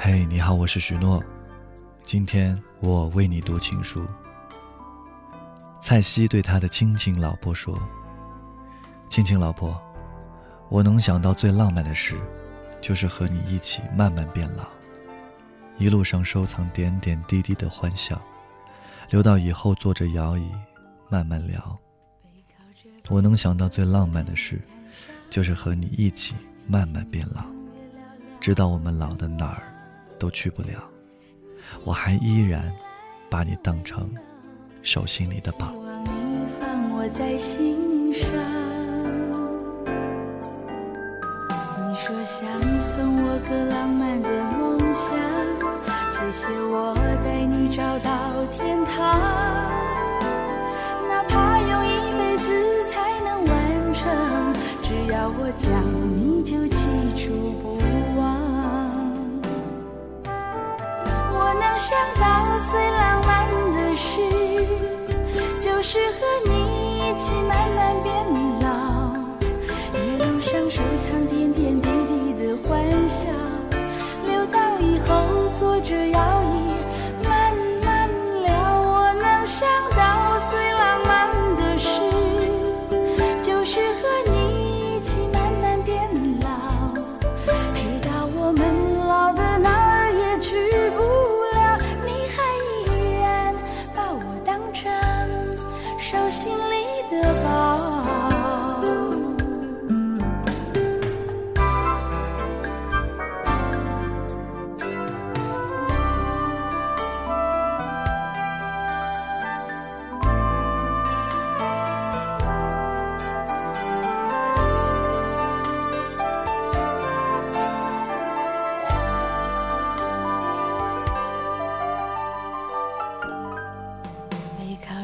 嘿，你好，我是许诺。今天我为你读情书。蔡西对他的亲亲老婆说：“亲亲老婆，我能想到最浪漫的事，就是和你一起慢慢变老，一路上收藏点点滴滴的欢笑，留到以后坐着摇椅慢慢聊。我能想到最浪漫的事，就是和你一起慢慢变老，直到我们老的哪儿。”都去不了，我还依然把你当成手心里的宝。你说想送我个浪漫的梦想，谢谢我带你找到天堂，哪怕用一辈子才能完成，只要我讲，想到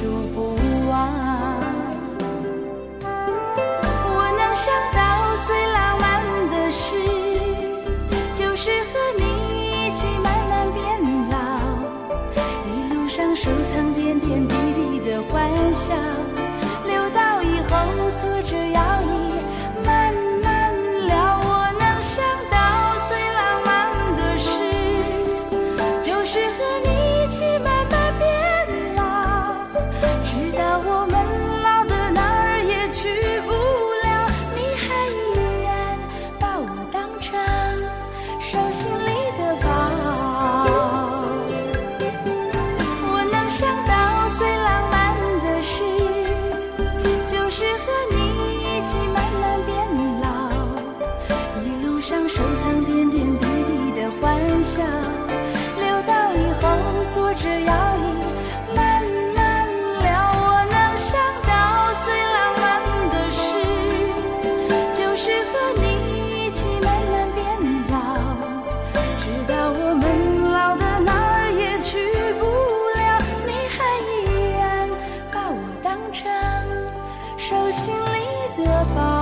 说不完。我能想到最浪漫的事就是和你一起慢慢变老一路上收藏点点滴滴的欢笑。心里的宝